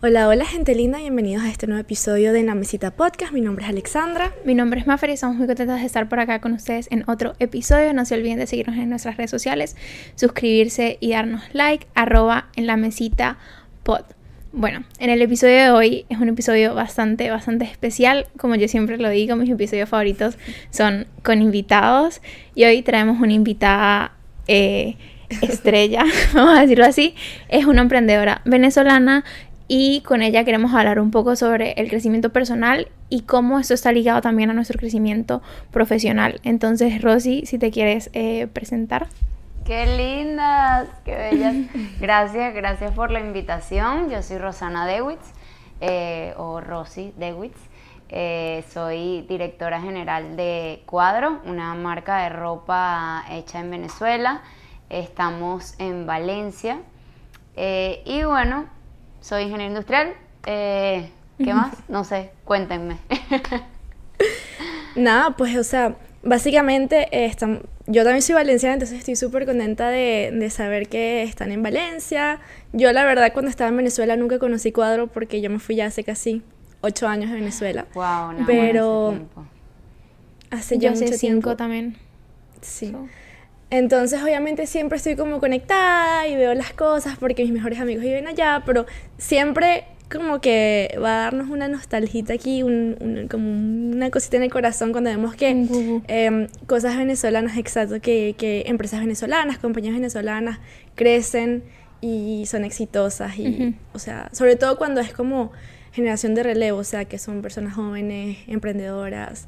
Hola, hola gente linda, bienvenidos a este nuevo episodio de La Mesita Podcast. Mi nombre es Alexandra. Mi nombre es Maffer y estamos muy contentos de estar por acá con ustedes en otro episodio. No se olviden de seguirnos en nuestras redes sociales, suscribirse y darnos like, arroba en la mesita pod. Bueno, en el episodio de hoy es un episodio bastante, bastante especial. Como yo siempre lo digo, mis episodios favoritos son con invitados. Y hoy traemos una invitada eh, estrella, vamos a decirlo así. Es una emprendedora venezolana y con ella queremos hablar un poco sobre el crecimiento personal y cómo esto está ligado también a nuestro crecimiento profesional. Entonces, Rosy, si te quieres eh, presentar. Qué lindas, qué bellas. Gracias, gracias por la invitación. Yo soy Rosana Dewitz, eh, o Rosy Dewitz. Eh, soy directora general de Cuadro, una marca de ropa hecha en Venezuela. Estamos en Valencia. y bueno, soy ingeniero industrial. Eh, ¿Qué más? No sé, cuéntenme. Nada, pues, o sea, básicamente eh, yo también soy valenciana, entonces estoy súper contenta de, saber que están en Valencia. Yo, la verdad, cuando estaba en Venezuela nunca conocí cuadro porque yo me fui ya hace casi ocho años de Venezuela. Wow, no, Pero hace yo hace cinco también. Sí. Entonces, obviamente, siempre estoy como conectada y veo las cosas porque mis mejores amigos viven allá, pero siempre como que va a darnos una nostalgita aquí, como una cosita en el corazón cuando vemos que em, cosas venezolanas, exacto, que, que, empresas venezolanas, compañías venezolanas crecen y son exitosas. Y, o sea, sobre todo cuando es como generación de relevo, o sea, que son personas jóvenes, emprendedoras.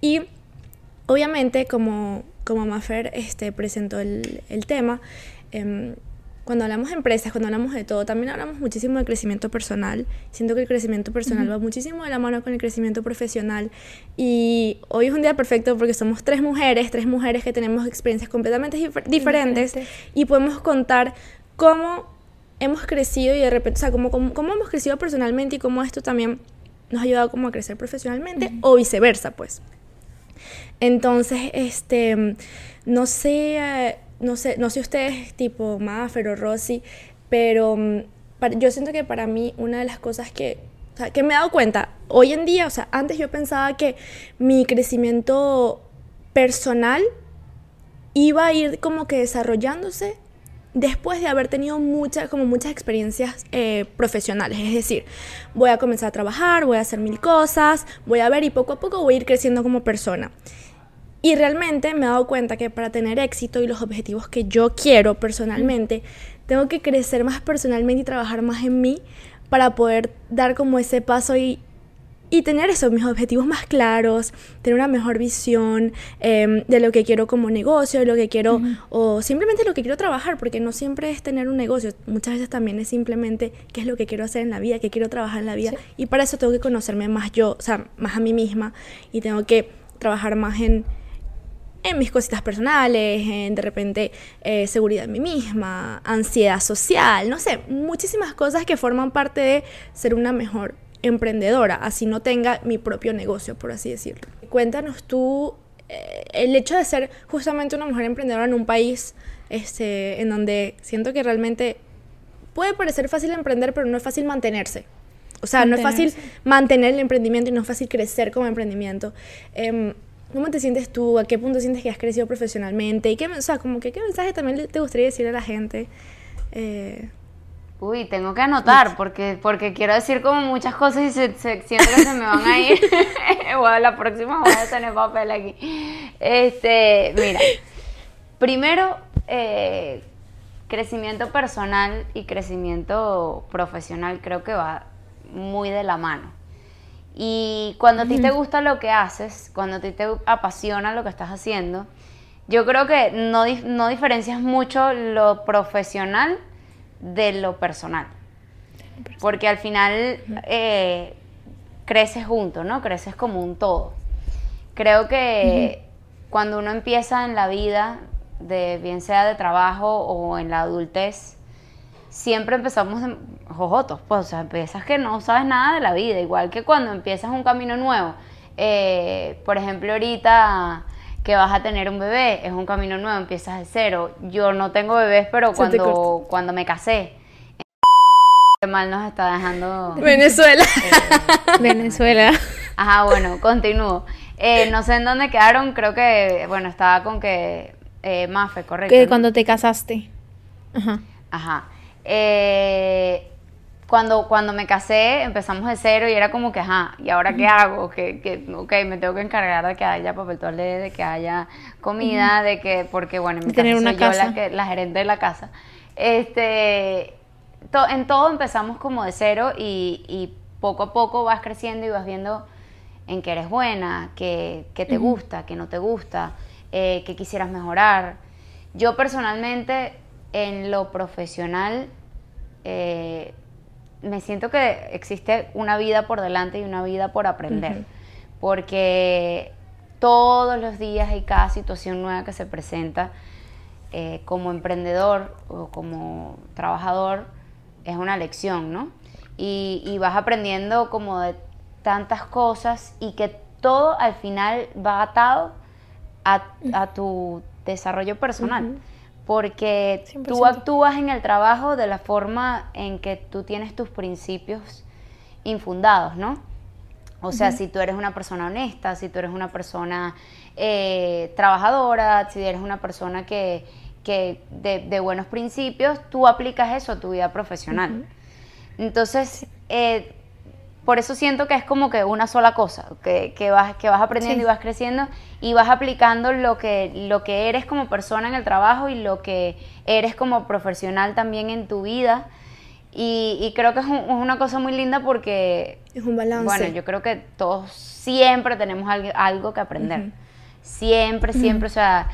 Y obviamente, como como Maffer este, presentó el, el tema, em, cuando hablamos de empresas, cuando hablamos de todo, también hablamos muchísimo de crecimiento personal. Siento que el crecimiento personal va muchísimo de la mano con el crecimiento profesional. Y hoy es un día perfecto porque somos tres mujeres, tres mujeres que tenemos experiencias completamente diferentes y podemos contar cómo hemos crecido y de repente, o sea, cómo, cómo, hemos crecido personalmente y cómo esto también nos ha ayudado como a crecer profesionalmente o viceversa, pues. Entonces, este, no sé, no sé, no sé ustedes tipo Maffer o Rosy, pero mm, yo siento que para mí una de las cosas que, que me he dado cuenta, hoy en día, o sea, antes yo pensaba que mi crecimiento personal iba a ir como que desarrollándose después de haber tenido muchas, como muchas experiencias eh, profesionales. Es decir, voy a comenzar a trabajar, voy a hacer mil cosas, voy a ver y poco a poco voy a ir creciendo como persona. Y realmente me he dado cuenta que para tener éxito y los objetivos que yo quiero personalmente, tengo que crecer más personalmente y trabajar más en mí para poder dar como ese paso y, y tener eso, mis objetivos más claros, tener una mejor visión em, de lo que quiero como negocio, de lo que quiero, o simplemente lo que quiero trabajar, porque no siempre es tener un negocio, muchas veces también es simplemente qué es lo que quiero hacer en la vida, qué quiero trabajar en la vida, y para eso tengo que conocerme más yo, o sea, más a mí misma, y tengo que trabajar más en, en mis cositas personales, en de repente eh, seguridad en mí misma, ansiedad social, no sé, muchísimas cosas que forman parte de ser una mejor emprendedora, así no tenga mi propio negocio, por así decirlo. Cuéntanos tú eh, el hecho de ser justamente una mujer emprendedora en un país este, en donde siento que realmente puede parecer fácil emprender, pero no es fácil mantenerse. O sea, no es fácil mantener el emprendimiento y no es fácil crecer como emprendimiento. Em, ¿Cómo te sientes tú? ¿A qué punto sientes que has crecido profesionalmente? ¿Y qué, o sea, como que, qué mensaje también te gustaría decir a la gente? Eh, Uy, tengo que anotar porque, porque quiero decir como muchas cosas y se, siento que se me van a ir. bueno, la próxima voy a tener papel aquí. Este, mira, primero, eh, crecimiento personal y crecimiento profesional creo que va muy de la mano. Y cuando a ti te gusta lo que haces, cuando a ti te apasiona lo que estás haciendo, yo creo que no, no diferencias mucho lo profesional de lo personal. Porque al final eh, creces junto, ¿no? Creces como un todo. Creo que cuando uno empieza en la vida, de, bien sea de trabajo o en la adultez, siempre empezamos jojotos, pues, o sea, empiezas que no sabes nada de la vida, igual que cuando empiezas un camino nuevo. Eh, por ejemplo, ahorita que vas a tener un bebé, es un camino nuevo, empiezas de cero. Yo no tengo bebés, pero cuando, cuando me casé, Qué mal nos está dejando. Venezuela. Venezuela. Ajá, bueno, continúo. Eh, no sé en dónde quedaron, creo que, bueno, estaba con que eh, Mafe, correcto. Que cuando te casaste. Ajá. Ajá. Eh, cuando, cuando me casé empezamos de cero y era como que, ajá, ¿y ahora qué hago? Que, que, ok, me tengo que encargar de que haya papel toalé, de que haya comida, de que, porque bueno, en mi tener casa una soy yo la, que, la gerente de la casa. Este, to- en todo empezamos como de cero y, y poco a poco vas creciendo y vas viendo en qué eres buena, qué, qué te gusta, qué no te gusta, eh, qué quisieras mejorar. Yo personalmente, en lo profesional, eh, me siento que existe una vida por delante y una vida por aprender. Porque todos los días hay cada situación nueva que se presenta eh, como emprendedor o como trabajador, es una lección, ¿no? Y, y vas aprendiendo como de tantas cosas y que todo al final va atado a, a tu desarrollo personal. Porque tú 100%. actúas en el trabajo de la forma en que tú tienes tus principios infundados, ¿no? O sea, si tú eres una persona honesta, si tú eres una persona eh, trabajadora, si eres una persona que, que de, de buenos principios, tú aplicas eso a tu vida profesional. Entonces, eh, por eso siento que es como que una sola cosa, que, que vas, que vas aprendiendo Sí. y vas creciendo y vas aplicando lo que, lo que eres como persona en el trabajo y lo que eres como profesional también en tu vida. Y, y creo que es, un- es una cosa muy linda porque Es un balance. bueno, yo creo que todos siempre tenemos algo, algo que aprender. Siempre, siempre. O sea,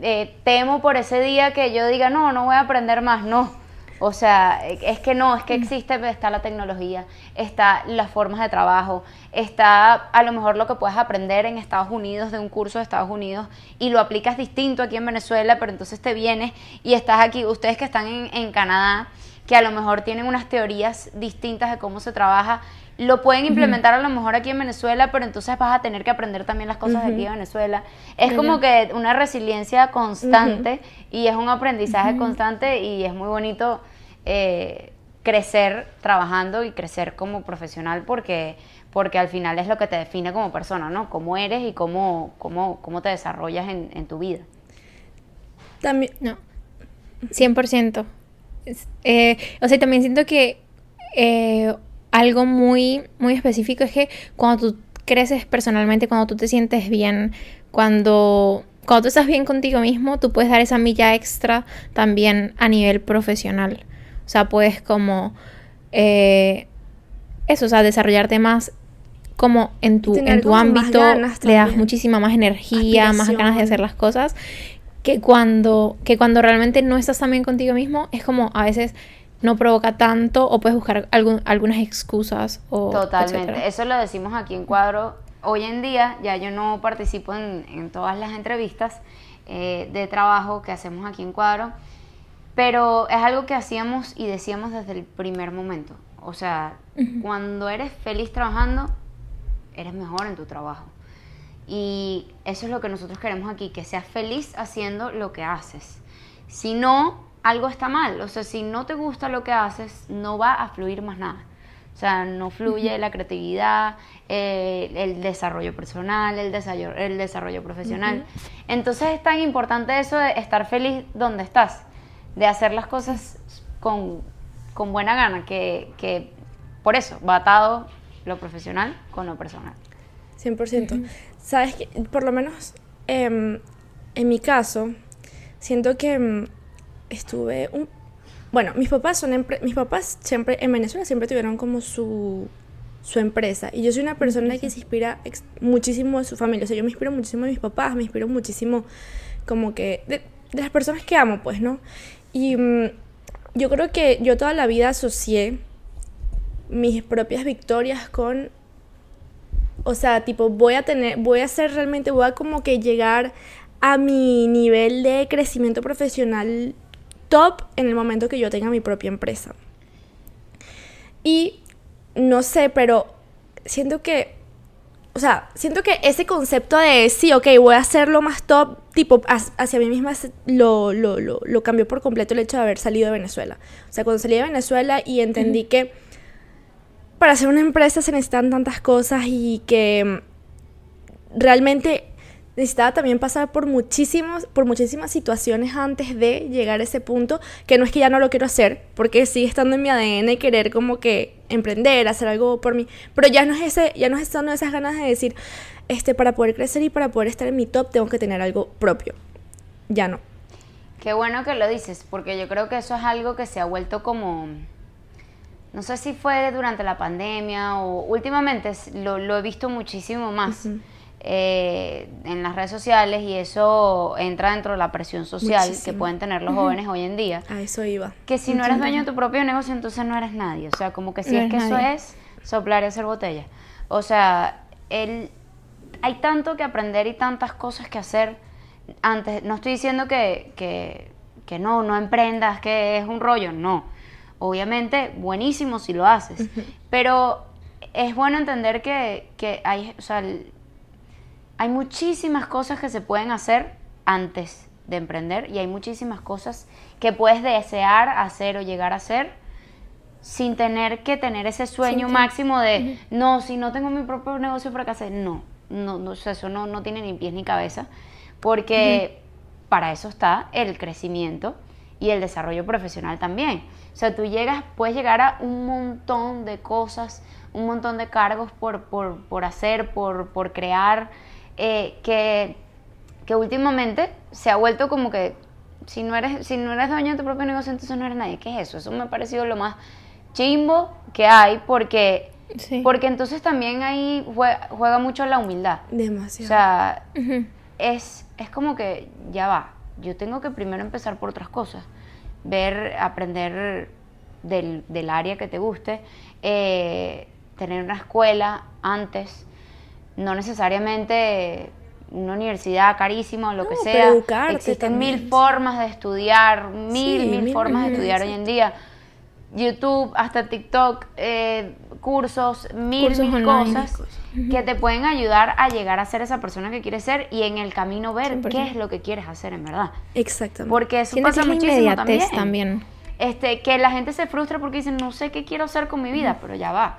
eh, temo por ese día que yo diga, no, no voy a aprender más, no. O sea, es que no, es que existe, está la tecnología, está las formas de trabajo, está a lo mejor lo que puedes aprender en Estados Unidos de un curso de Estados Unidos y lo aplicas distinto aquí en Venezuela, pero entonces te vienes y estás aquí, ustedes que están en, en Canadá, que a lo mejor tienen unas teorías distintas de cómo se trabaja, lo pueden implementar a lo mejor aquí en Venezuela, pero entonces vas a tener que aprender también las cosas de aquí de Venezuela. Es como que una resiliencia constante y es un aprendizaje constante y es muy bonito eh, crecer trabajando y crecer como profesional porque, porque al final es lo que te define como persona, ¿no? Cómo eres y cómo, cómo, cómo te desarrollas en, en tu vida. También, No. 100%. Es- eh, o sea, también siento que eh, algo muy, muy específico es que cuando tú creces personalmente, cuando tú te sientes bien, cuando, cuando tú estás bien contigo mismo, tú puedes dar esa milla extra también a nivel profesional. O sea, puedes como... eh, eso, o sea, desarrollarte más como en tu, en tu ámbito, le das también. muchísima más energía, más ganas de hacer las cosas que cuando, que cuando realmente no estás tan bien contigo mismo, es como a veces no provoca tanto o puedes buscar algún- algunas excusas o Totalmente. etcétera. Eso lo decimos aquí en Cuadro. Hoy en día ya yo no participo en, en todas las entrevistas eh, de trabajo que hacemos aquí en Cuadro, pero es algo que hacíamos y decíamos desde el primer momento. O sea, cuando eres feliz trabajando, eres mejor en tu trabajo. Y eso es lo que nosotros queremos aquí, que seas feliz haciendo lo que haces. Si no, algo está mal. O sea, si no te gusta lo que haces, no va a fluir más nada. O sea, no fluye la creatividad, eh, el desarrollo personal, el desarrollo, el desarrollo profesional. Entonces es tan importante eso de estar feliz donde estás, de hacer las cosas con, con buena gana, que, que por eso va atado lo profesional con lo personal. 100%. Sabes que, por lo menos em, en mi caso, siento que em, estuve un... Bueno, mis papás son empre- mis papás siempre en Venezuela siempre tuvieron como su su empresa. Y yo soy una persona que se inspira ex- muchísimo de su familia, o sea, yo me inspiro muchísimo de mis papás, me inspiro muchísimo como que de, de las personas que amo, pues, ¿no? Y mm, yo creo que yo toda la vida asocié mis propias victorias con o sea, tipo, voy a tener, voy a ser realmente, voy a como que llegar a mi nivel de crecimiento profesional top en el momento que yo tenga mi propia empresa. Y no sé, pero siento que o sea, siento que ese concepto de sí, ok, voy a hacerlo más top, tipo, hac- hacia mí misma lo, lo, lo, lo cambió por completo el hecho de haber salido de Venezuela. O sea, cuando salí de Venezuela y entendí que para hacer una empresa se necesitan tantas cosas y que realmente necesitaba también pasar por muchísimos por muchísimas situaciones antes de llegar a ese punto que no es que ya no lo quiero hacer porque sigue estando en mi ADN querer como que emprender hacer algo por mí pero ya no es ese ya no es estando esas ganas de decir este para poder crecer y para poder estar en mi top tengo que tener algo propio. Ya no. Qué bueno que lo dices, porque yo creo que eso es algo que se ha vuelto como, no sé si fue durante la pandemia o últimamente lo, lo he visto muchísimo más eh, en las redes sociales y eso entra dentro de la presión social que pueden tener los jóvenes hoy en día. a eso iba Que si no eres dueño de tu propio negocio, entonces no eres nadie. O sea, como que si No es que eso es soplar y hacer botella. O sea, el, hay tanto que aprender y tantas cosas que hacer. Antes, no estoy diciendo que, que, que no, no emprendas, que es un rollo, no. Obviamente, buenísimo si lo haces. Pero es bueno entender que, que hay, o sea, el- hay muchísimas cosas que se pueden hacer antes de emprender y hay muchísimas cosas que puedes desear hacer o llegar a hacer sin tener que tener ese sueño máximo de no, si no tengo mi propio negocio fracasé. No, no, no eso no, no tiene ni pies ni cabeza porque para eso está el crecimiento y el desarrollo profesional también. O sea, tú llegas, puedes llegar a un montón de cosas, un montón de cargos por, por, por hacer, por, por crear, eh, que, que últimamente se ha vuelto como que si no eres, si no eres dueño de tu propio negocio, entonces no eres nadie. ¿Qué es eso? Eso me ha parecido lo más chimbo que hay porque, Sí. porque entonces también ahí juega, juega mucho la humildad. O demasiado sea, Ujú. es, es como que ya va, yo tengo que primero empezar por otras cosas, ver, aprender del, del área que te guste, eh, tener una escuela antes, no necesariamente una universidad carísima o lo que No, sea. educarte Existen también, mil formas de estudiar, mil, Sí, mil, mil formas de estudiar hoy en día. YouTube, hasta TikTok, eh, cursos, mil, Cursos mil online. cosas que te pueden ayudar a llegar a ser esa persona que quieres ser y en el camino ver 100%. qué es lo que quieres hacer en verdad. exactamente Porque eso pasa muchísimo también. también. Este, que la gente se frustra porque dicen, no sé qué quiero hacer con mi vida, pero ya va.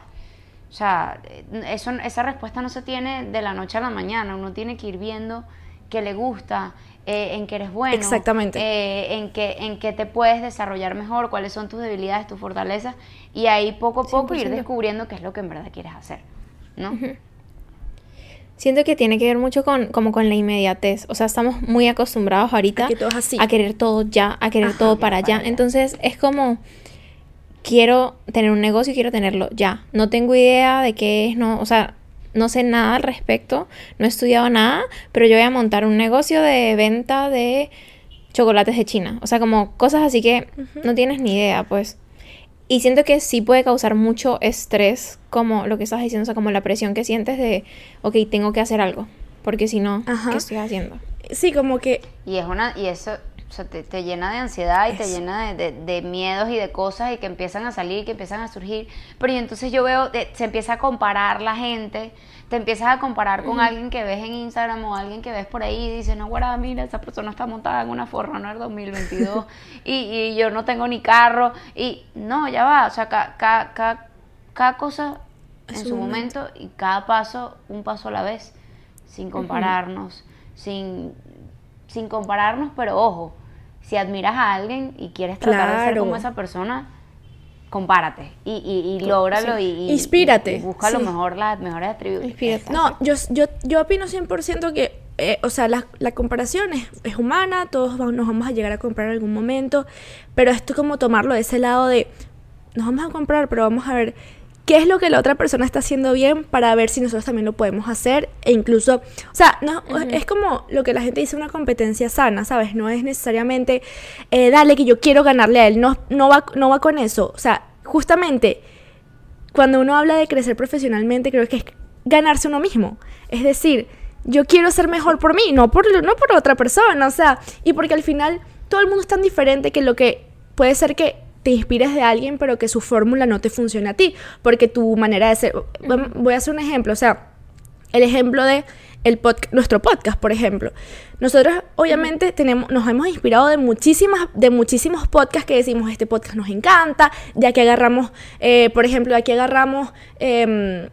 O sea, eh, eso, esa respuesta no se tiene de la noche a la mañana. Uno tiene que ir viendo qué le gusta, eh, en qué eres bueno. Exactamente. eh, en, qué, en qué te puedes desarrollar mejor, cuáles son tus debilidades, tus fortalezas. Y ahí poco a poco ir 100%. descubriendo qué es lo que en verdad quieres hacer. ¿No? Siento que tiene que ver mucho con, como con la inmediatez. O sea, estamos muy acostumbrados ahorita A que todo es así. a querer todo ya, a querer Ajá, todo para allá. Entonces es como, quiero tener un negocio y quiero tenerlo ya. No tengo idea de qué es, no, o sea, no sé nada al respecto, no he estudiado nada, pero yo voy a montar un negocio de venta de chocolates de China. O sea, como cosas así que no tienes ni idea, pues. Y siento que sí puede causar mucho estrés, como lo que estás diciendo, o sea, como la presión que sientes de, ok, tengo que hacer algo, porque si no, Ajá. ¿qué estoy haciendo? sí como que Y es una, y eso o sea, te, te llena de ansiedad y te llena de, de- de miedos y de cosas y que empiezan a salir, que empiezan a surgir. Pero y entonces yo veo, eh, se empieza a comparar la gente, te empiezas a comparar con alguien que ves en Instagram o alguien que ves por ahí y dices, no, guarda, mira, esa persona está montada en una Forerunner 2022 y, y yo no tengo ni carro. Y no, ya va, o sea, ca- ca- ca- cada cosa en su momento. y cada paso, un paso a la vez, sin compararnos, sin, sin compararnos, pero ojo, si admiras a alguien y quieres tratar de ser como esa persona, compárate y, y, y lógralo y, y- Inspírate, y busca lo mejor, las mejores atributos. Inspírate. No, yo, yo, yo opino 100% que, eh, o sea, la, la comparación es, es humana, todos va- nos vamos a llegar a comprar en algún momento, pero esto es como tomarlo de ese lado de, nos vamos a comprar, pero vamos a ver qué es lo que la otra persona está haciendo bien para ver si nosotros también lo podemos hacer e incluso, o sea, no, es como lo que la gente dice una competencia sana, ¿sabes? No es necesariamente, eh, dale que yo quiero ganarle a él, no, no, va, no va con eso, o sea, justamente cuando uno habla de crecer profesionalmente, creo que es ganarse uno mismo. Es decir, yo quiero ser mejor por mí, no por, no por otra persona. O sea, y porque al final todo el mundo es tan diferente que lo que puede ser que te inspires de alguien, pero que su fórmula no te funcione a ti. Porque tu manera de ser. Voy a hacer un ejemplo. O sea, el ejemplo de el nuestro podcast, por ejemplo. Nosotros obviamente tenemos, nos hemos inspirado de, muchísimas, de muchísimos podcasts que decimos, este podcast nos encanta, de aquí agarramos, eh, por ejemplo, de aquí agarramos, em,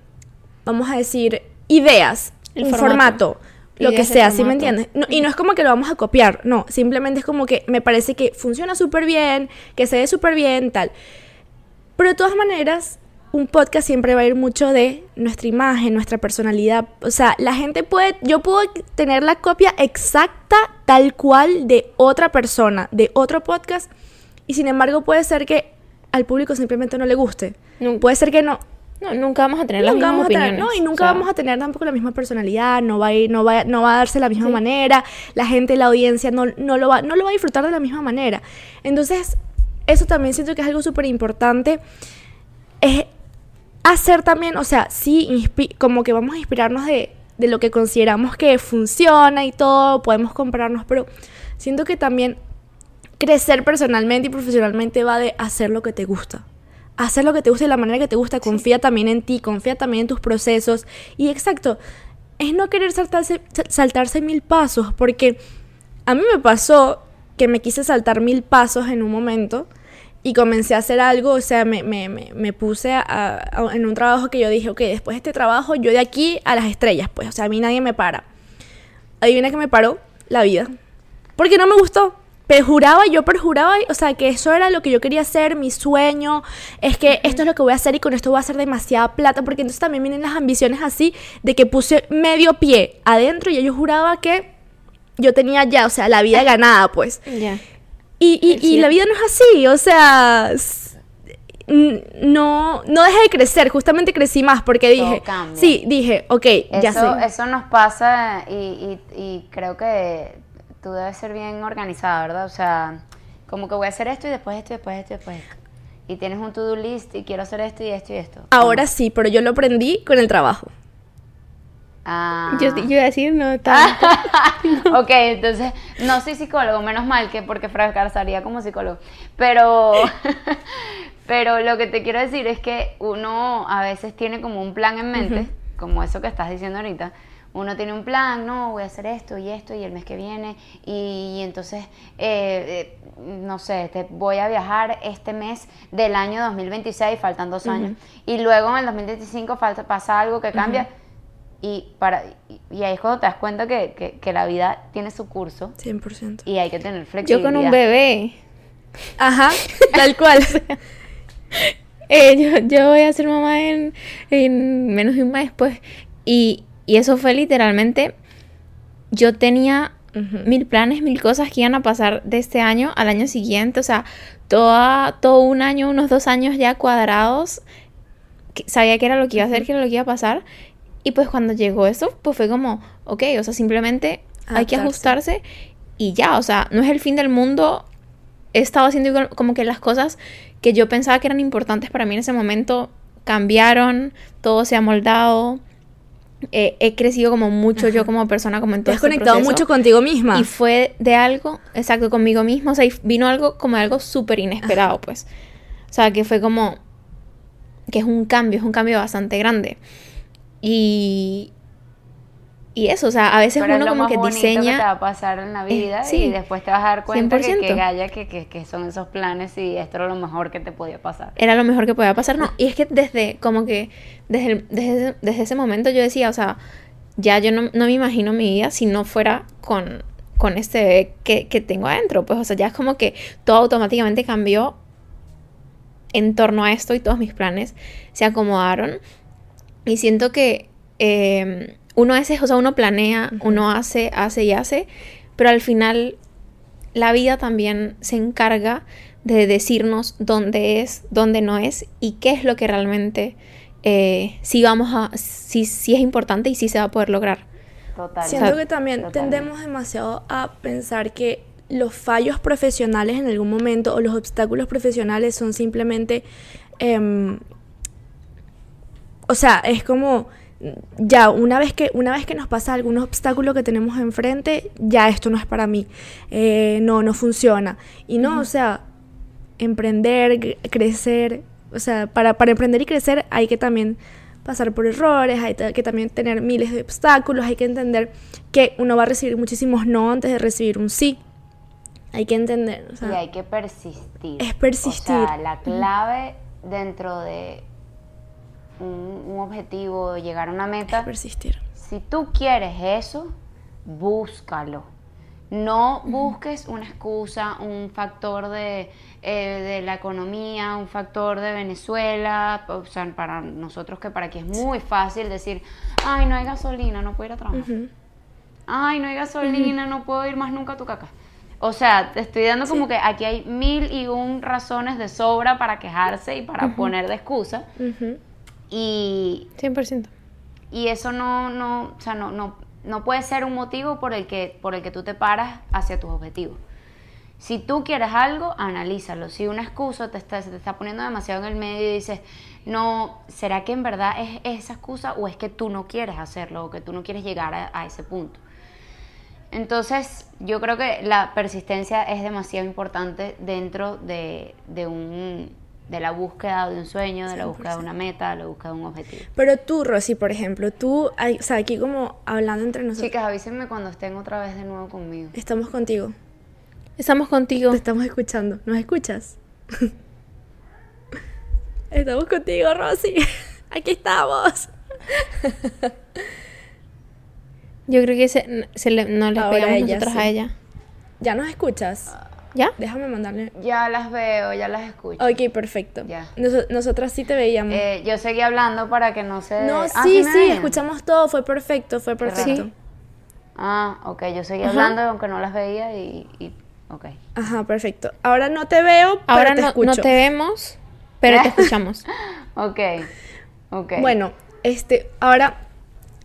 vamos a decir, ideas, el un formato. Lo que sea, ¿sí me entiendes? y no es como que lo vamos a copiar, no, simplemente es como que me parece que funciona súper bien, que se ve súper bien, tal. Pero de todas maneras, un podcast siempre va a ir mucho de nuestra imagen, nuestra personalidad. O sea, la gente puede, yo puedo tener la copia exacta, tal cual, de otra persona, de otro podcast, y sin embargo puede ser que al público simplemente no le guste. puede ser que no. No, nunca vamos a tener las mismas opiniones. no, y nunca vamos a tener tampoco la misma personalidad, no va a ir, no va, no va a darse de la misma manera, la gente, la audiencia no, no, lo va, no lo va a disfrutar de la misma manera. Entonces, eso también siento que es algo súper importante. Es hacer también, o sea, sí, como que vamos a inspirarnos de, de lo que consideramos que funciona y todo, podemos compararnos, pero siento que también crecer personalmente y profesionalmente va de hacer lo que te gusta. Hacer lo que te gusta de la manera que te gusta, confía también en ti, confía también en tus procesos. Y exacto, es no querer saltarse, saltarse mil pasos, porque a mí me pasó que me quise saltar mil pasos en un momento y comencé a hacer algo, o sea, me, me, me, puse en un trabajo que yo dije, ok, después de este trabajo, yo de aquí a las estrellas, pues, o sea, a mí nadie me para. Adivina que me paró la vida. Porque no me gustó. Perjuraba, yo perjuraba, o sea, que eso era lo que yo quería hacer, mi sueño, es que esto es lo que voy a hacer y con esto voy a hacer demasiada plata, porque entonces también vienen las ambiciones así de que puse medio pie adentro y yo juraba que yo tenía ya, o sea, la vida ganada, pues. Ya. Y, y, la vida no es así, o sea, no, no dejé de crecer, justamente crecí más porque dije, sí, dije, ok, ya sé. Eso nos pasa y, y, creo que tú debes ser bien organizada, ¿verdad? O sea, como que voy a hacer esto y después esto y después esto y después esto. Y tienes un to-do list y quiero hacer esto y esto y esto. Ahora sí, pero yo lo aprendí con el trabajo. Ah. Yo, yo iba a decir no tanto. ok, entonces no soy psicólogo, menos mal que porque fracasaría como psicólogo. Pero, pero lo que te quiero decir es que uno a veces tiene como un plan en mente, como eso que estás diciendo ahorita. Uno tiene un plan, no, voy a hacer esto y esto y el mes que viene y, entonces, eh, eh, no sé, te voy a viajar este mes del año 2026, faltan dos años. Y luego en el 2025 falta, pasa algo que cambia y, para, y ahí es cuando te das cuenta que, que, la vida tiene su curso. 100%. Y hay que tener flexibilidad. Yo con un bebé. Ajá, tal cual. eh, yo, voy a ser mamá en, en menos de un mes, pues. Y, y eso fue literalmente. Yo tenía mil planes, mil cosas que iban a pasar de este año al año siguiente. O sea, toda, todo un año, unos dos años ya cuadrados. sabía que era lo que iba a hacer, que era lo que iba a pasar. Y pues cuando llegó eso, pues fue como, ok, o sea, simplemente hay que ajustarse y ya, o sea, no es el fin del mundo. He estado haciendo como que las cosas que yo pensaba que eran importantes para mí en ese momento cambiaron, todo se ha moldado. Eh, he crecido como mucho yo como persona, como en todo Te has este conectado mucho contigo misma. Y fue de algo, exacto, conmigo mismo. O sea, vino algo como algo súper inesperado, pues. O sea, que fue como. que es un cambio, es un cambio bastante grande. Y, y eso, o sea, a veces uno como que diseña. Que te va a pasar en la vida y después te vas a dar cuenta que, que, que, que, son esos planes y esto era lo mejor que te podía pasar. Era lo mejor que podía pasar, no. Y es que desde, como que, desde, desde, desde ese momento yo decía, o sea, ya yo no, no, me imagino mi vida si no fuera con, con este bebé que, que tengo adentro. Pues, o sea, ya es como que todo automáticamente cambió en torno a esto y todos mis planes se acomodaron y siento que em, uno a veces, o sea, uno planea, uno hace, hace y hace, pero al final la vida también se encarga de decirnos dónde es, dónde no es y qué es lo que realmente eh, sí vamos a, sí, sí es importante y sí se va a poder lograr. Total. Siento que también tendemos demasiado a pensar que los fallos profesionales en algún momento o los obstáculos profesionales son simplemente em, o sea, es como ya una vez que una vez que nos pasa algún obstáculo que tenemos enfrente ya esto no es para mí eh, no no funciona y no o sea emprender crecer o sea para, para emprender y crecer hay que también pasar por errores, hay que también tener miles de obstáculos, hay que entender que uno va a recibir muchísimos no antes de recibir un sí. Hay que entender. O sea, y hay que persistir. Es persistir. O sea, la clave dentro de un, un objetivo, llegar a una meta, es persistir. si tú quieres eso, búscalo. No busques una excusa, un factor de, eh, de la economía, un factor de Venezuela. O sea, para nosotros que para aquí es muy fácil decir, ay, no hay gasolina, no puedo ir a trabajar. Ay, no hay gasolina, no puedo ir más nunca a tu caca. O sea, te estoy dando como que aquí hay mil y un razones de sobra para quejarse y para poner de excusa. Y 100%. y eso no, no, o sea, no, no, no puede ser un motivo por el, que, por el que tú te paras hacia tus objetivos. Si tú quieres algo, analízalo. Si una excusa te está, se te está poniendo demasiado en el medio y dices, no, ¿será que en verdad es esa excusa o es que tú no quieres hacerlo o que tú no quieres llegar a, a ese punto? Entonces, yo creo que la persistencia es demasiado importante dentro de, de un, de la búsqueda de un sueño, de la búsqueda de una meta, de la búsqueda de un objetivo. Pero tú, Rosy, por ejemplo, tú, o sea, aquí como hablando entre nosotros, Chicas, avísenme cuando estén otra vez de nuevo conmigo. estamos contigo, Estamos contigo. te estamos escuchando, ¿nos escuchas? estamos contigo, Rosy, aquí estamos. Yo creo que se, se le- no le Ahora pegamos ella, nosotros sí. a ella. ¿Ya nos escuchas? ¿Ya? Déjame mandarle. Ya las veo, ya las escucho. Ok, perfecto. Ya. Noso- nosotras sí te veíamos. Eh, yo seguí hablando para que no se... no, Ah, sí, sí, escuchamos todo, fue perfecto, fue perfecto. Sí. Ah, ok, yo seguí Ajá. hablando aunque no las veía y... y ok. Ajá, perfecto. Ahora no te veo, pero Ahora te no, escucho. no te vemos, pero te escuchamos. Ok, ok. Bueno, este, ahora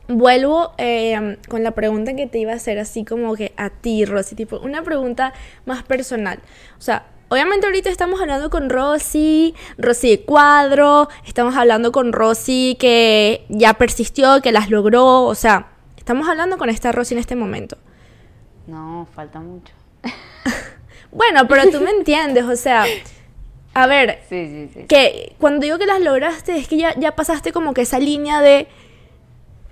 vuelvo eh, con la pregunta que te iba a hacer, así como que a ti, Rosy, tipo, una pregunta más personal. O sea, obviamente ahorita estamos hablando con Rosy, Rosy de cuadro, estamos hablando con Rosy que ya persistió, que las logró, o sea, estamos hablando con esta Rosy en este momento. No, falta mucho. Bueno, pero tú me entiendes, o sea, a ver, Sí, sí, sí. que cuando digo que las lograste es que ya, ya pasaste como que esa línea de,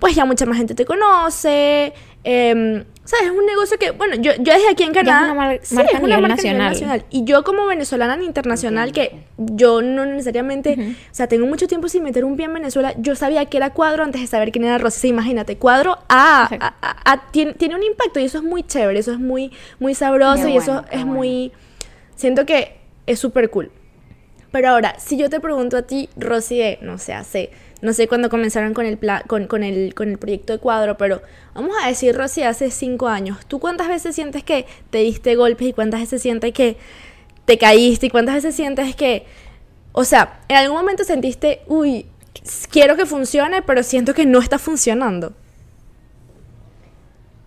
pues ya mucha más gente te conoce, em, ¿sabes? Es un negocio que, bueno, yo, yo desde aquí en es Canadá... una mar- sí, marca es una marca nacional. Y yo como venezolana en internacional, que yo no necesariamente, o sea, tengo mucho tiempo sin meter un pie en Venezuela, yo sabía que era cuadro antes de saber quién era Rosy. Imagínate, cuadro a, Exacto. a- a- a- tiene, tiene un impacto y eso es muy chévere, eso es muy, muy sabroso Qué y eso bueno, es bueno. muy... Siento que es súper cool. Pero ahora, si yo te pregunto a ti, Rosy, de, no sé, hace, no sé cuándo comenzaron con el, pla- con, con, el, con el proyecto de cuadro, pero vamos a decir, Rosy, hace cinco años, ¿tú cuántas veces sientes que te diste golpes y cuántas veces sientes que te caíste y cuántas veces sientes que, o sea, en algún momento sentiste, uy, quiero que funcione, pero siento que no está funcionando?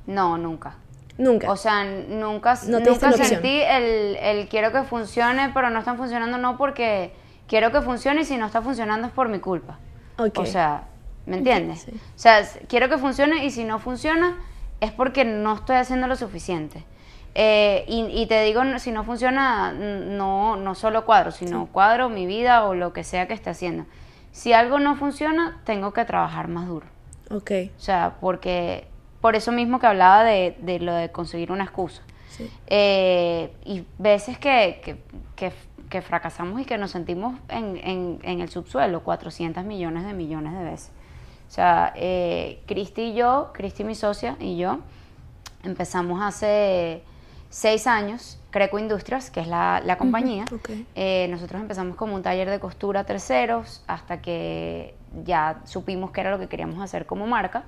No, nunca. Nunca. O sea, nunca, No nunca sentí el, el quiero que funcione, pero no están funcionando no porque quiero que funcione y si no está funcionando es por mi culpa. Ok. O sea, ¿me entiendes? sí. O sea, quiero que funcione y si no funciona es porque no estoy haciendo lo suficiente. Eh, y, y te digo, si no funciona, no, no solo cuadro, sino cuadro, mi vida o lo que sea que esté haciendo. Si algo no funciona, tengo que trabajar más duro. ok. O sea, porque por eso mismo que hablaba de, de lo de conseguir una excusa. Sí. Eh, y veces que, que, que- que fracasamos y que nos sentimos en, en- en el subsuelo 400 millones de millones de veces. O sea, eh, Cristi y yo, Cristi mi socia y yo, empezamos hace seis años, Creco Industrias, que es la, la compañía. ok. Eh, nosotros empezamos como un taller de costura a terceros hasta que ya supimos que era lo que queríamos hacer como marca.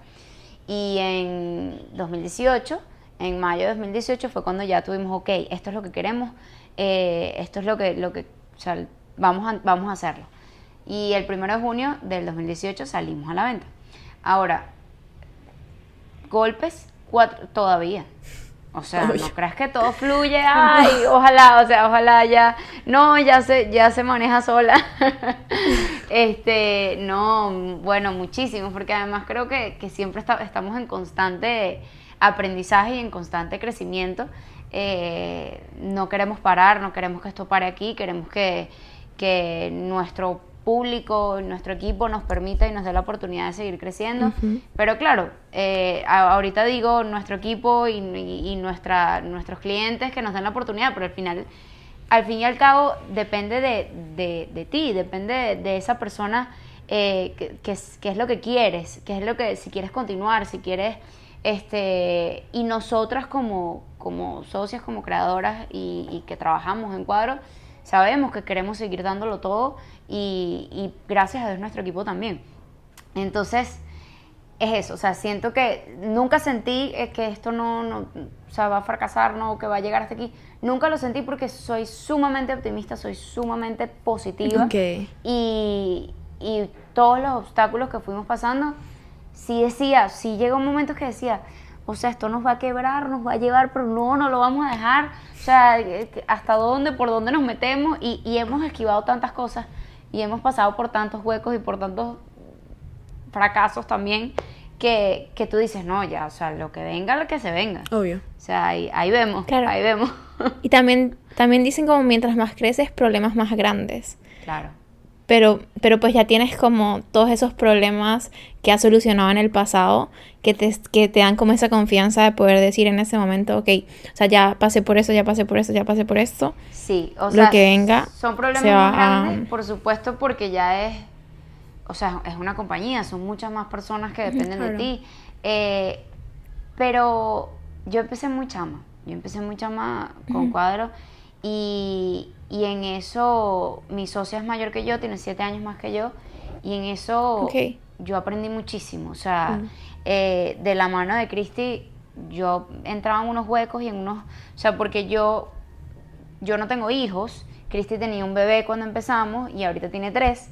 Y en 2018, en mayo de 2018 fue cuando ya tuvimos, ok, esto es lo que queremos, eh, esto es lo que, lo que o sea, vamos, a, vamos a hacerlo. Y el primero de junio del 2018 salimos a la venta. Ahora, golpes, cuatro, todavía. O sea, no creas que todo fluye, ay, ojalá, o sea, ojalá ya, no, ya se, ya se maneja sola. este, no, bueno, muchísimo, porque además creo que, que siempre está- estamos en constante aprendizaje y en constante crecimiento. Eh, no queremos parar, no queremos que esto pare aquí, queremos que, que nuestro público, nuestro equipo nos permita y nos dé la oportunidad de seguir creciendo. Pero claro, eh, ahorita digo nuestro equipo y, nuestra, nuestros clientes que nos den la oportunidad, pero al final, al fin y al cabo, depende de, ti, depende de, esa persona eh, que, es, lo que quieres, que es lo que, si quieres continuar, si quieres, este, y nosotras como, como socias, como creadoras y, y que trabajamos en cuadros, sabemos que queremos seguir dándolo todo y, gracias a Dios nuestro equipo también. Entonces, es eso, o sea, siento que nunca sentí eh, que esto no, no o sea, va a fracasar, no, que va a llegar hasta aquí. Nunca lo sentí porque soy sumamente optimista, soy sumamente positiva. Y, y todos los obstáculos que fuimos pasando, sí decía, sí llegó un momento que decía, o sea, esto nos va a quebrar, nos va a llevar, pero no, no lo vamos a dejar. O sea, eh, hasta dónde, por dónde nos metemos y, y hemos esquivado tantas cosas y hemos pasado por tantos huecos y por tantos fracasos también que, que tú dices, no, ya, o sea, lo que venga, lo que se venga. Obvio. O sea, ahí, ahí vemos, claro. ahí vemos. Y también, también dicen como mientras más creces, problemas más grandes. Claro pero, pero pues ya tienes como todos esos problemas que has solucionado en el pasado que te, que te dan como esa confianza de poder decir en ese momento, ok, o sea, ya pasé por eso, ya pasé por eso, ya pasé por esto. Sí, o sea, lo que venga. Son problemas más grandes, por supuesto, porque ya es, o sea, es una compañía, son muchas más personas que dependen de ti. Eh, pero yo empecé muy chama, yo empecé muy chama con cuadros y, y en eso, mi socia es mayor que yo, tiene siete años más que yo, y en eso yo aprendí muchísimo. O sea, mm. eh, de la mano de Cristi, yo entraba en unos huecos y en unos. O sea, porque yo, yo no tengo hijos. Cristi tenía un bebé cuando empezamos y ahorita tiene tres.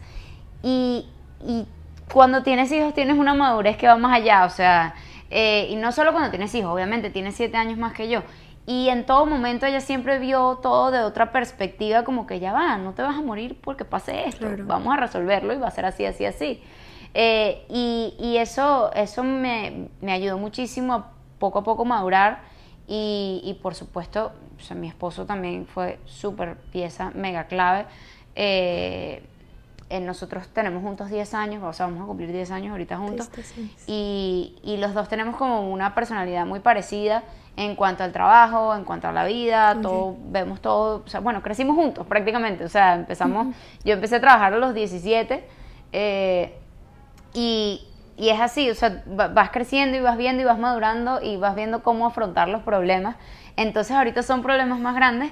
Y, y cuando tienes hijos tienes una madurez que va más allá. O sea, eh, y no solo cuando tienes hijos, obviamente, tiene siete años más que yo. Y en todo momento ella siempre vio todo de otra perspectiva, como que ya va, no te vas a morir porque pase esto, vamos a resolverlo y va a ser así, así, así. Eh, y, y, eso, eso me, me, ayudó muchísimo a poco a poco madurar y, y por supuesto, o sea, mi esposo también fue súper pieza, mega clave. Eh, nosotros tenemos juntos 10 años, o sea, vamos a cumplir 10 años ahorita juntos. Y, y los dos tenemos como una personalidad muy parecida en cuanto al trabajo, en cuanto a la vida, todo, vemos todo, o sea, bueno, crecimos juntos prácticamente, o sea, empezamos, yo empecé a trabajar a los 17 eh, y, y, es así, o sea, vas creciendo y vas viendo y vas madurando y vas viendo cómo afrontar los problemas. Entonces ahorita son problemas más grandes,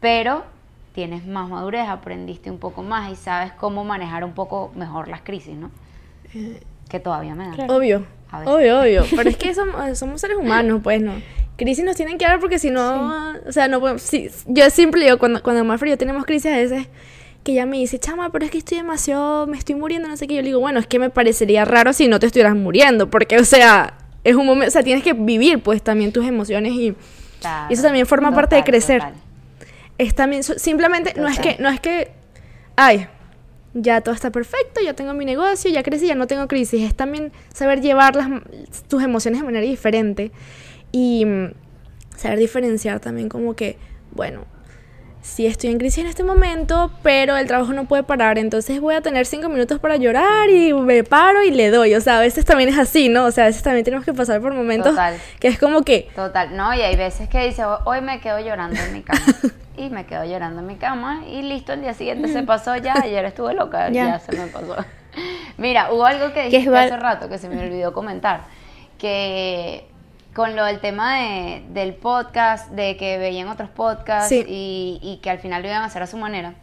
pero tienes más madurez, aprendiste un poco más y sabes cómo manejar un poco mejor las crisis, ¿no? Eh, que todavía me dan. Obvio. Obvio, obvio. Pero es que somos, somos seres humanos, pues, ¿no? Crisis nos tienen que dar porque si no, o sea, no podemos, sí, yo siempre digo, cuando, cuando más frío tenemos crisis a veces, que ella me dice, chama, pero es que estoy demasiado, me estoy muriendo, no sé qué, yo le digo, bueno, es que me parecería raro si no te estuvieras muriendo, porque, o sea, es un momento, o sea, tienes que vivir, pues, también tus emociones y, eso también forma parte de crecer. Es también, simplemente, no es que, no es que, ay, ya todo está perfecto, ya tengo mi negocio, ya crecí, ya no tengo crisis. Es también saber llevar las, tus emociones de manera diferente y mm, saber diferenciar también como que, bueno, si estoy en crisis en este momento, pero el trabajo no puede parar, entonces voy a tener cinco minutos para llorar y me paro y le doy. O sea, a veces también es así, ¿no? O sea, a veces también tenemos que pasar por momentos que es como que... Total, no, y hay veces que dice, hoy me quedo llorando en mi cama. y me quedo llorando en mi cama y listo, el día siguiente se pasó ya, ayer estuve loca, ya, se me pasó. Mira, hubo algo que dijiste hace rato que se me olvidó comentar, que con lo del tema de, del podcast, de que veían otros podcasts y, y, que al final lo iban a hacer a su manera.